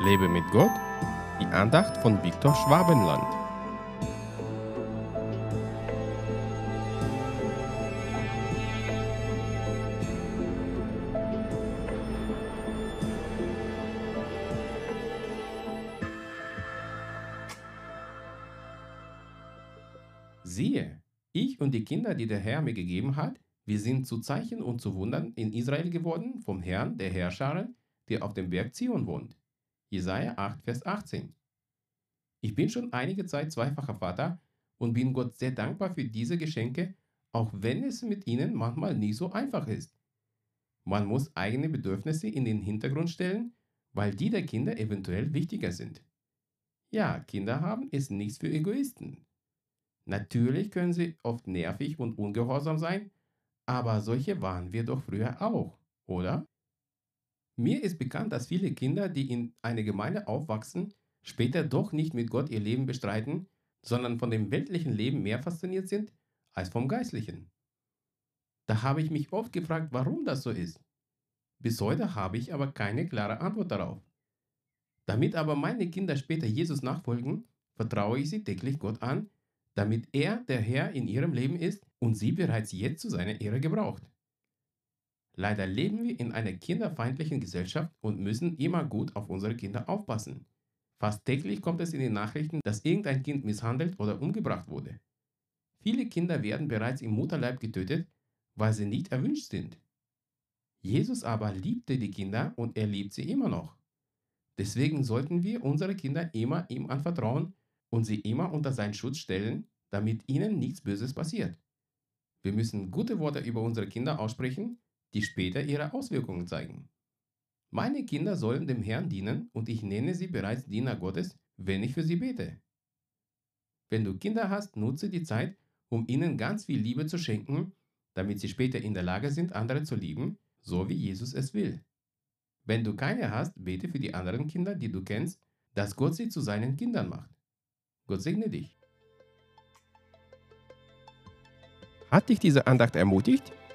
Lebe mit Gott, die Andacht von Viktor Schwabenland. Siehe, ich und die Kinder, die der Herr mir gegeben hat, wir sind zu Zeichen und zu Wundern in Israel geworden vom Herrn, der Herrscher, der auf dem Berg Zion wohnt. Jesaja 8, Vers 18. Ich bin schon einige Zeit zweifacher Vater und bin Gott sehr dankbar für diese Geschenke, auch wenn es mit ihnen manchmal nie so einfach ist. Man muss eigene Bedürfnisse in den Hintergrund stellen, weil die der Kinder eventuell wichtiger sind. Ja, Kinder haben ist nichts für Egoisten. Natürlich können sie oft nervig und ungehorsam sein, aber solche waren wir doch früher auch, oder? Mir ist bekannt, dass viele Kinder, die in einer Gemeinde aufwachsen, später doch nicht mit Gott ihr Leben bestreiten, sondern von dem weltlichen Leben mehr fasziniert sind als vom geistlichen. Da habe ich mich oft gefragt, warum das so ist. Bis heute habe ich aber keine klare Antwort darauf. Damit aber meine Kinder später Jesus nachfolgen, vertraue ich sie täglich Gott an, damit er der Herr in ihrem Leben ist und sie bereits jetzt zu seiner Ehre gebraucht. Leider leben wir in einer kinderfeindlichen Gesellschaft und müssen immer gut auf unsere Kinder aufpassen. Fast täglich kommt es in den Nachrichten, dass irgendein Kind misshandelt oder umgebracht wurde. Viele Kinder werden bereits im Mutterleib getötet, weil sie nicht erwünscht sind. Jesus aber liebte die Kinder und er liebt sie immer noch. Deswegen sollten wir unsere Kinder immer ihm anvertrauen und sie immer unter seinen Schutz stellen, damit ihnen nichts Böses passiert. Wir müssen gute Worte über unsere Kinder aussprechen, die später ihre Auswirkungen zeigen. Meine Kinder sollen dem Herrn dienen und ich nenne sie bereits Diener Gottes, wenn ich für sie bete. Wenn du Kinder hast, nutze die Zeit, um ihnen ganz viel Liebe zu schenken, damit sie später in der Lage sind, andere zu lieben, so wie Jesus es will. Wenn du keine hast, bete für die anderen Kinder, die du kennst, dass Gott sie zu seinen Kindern macht. Gott segne dich. Hat dich diese Andacht ermutigt?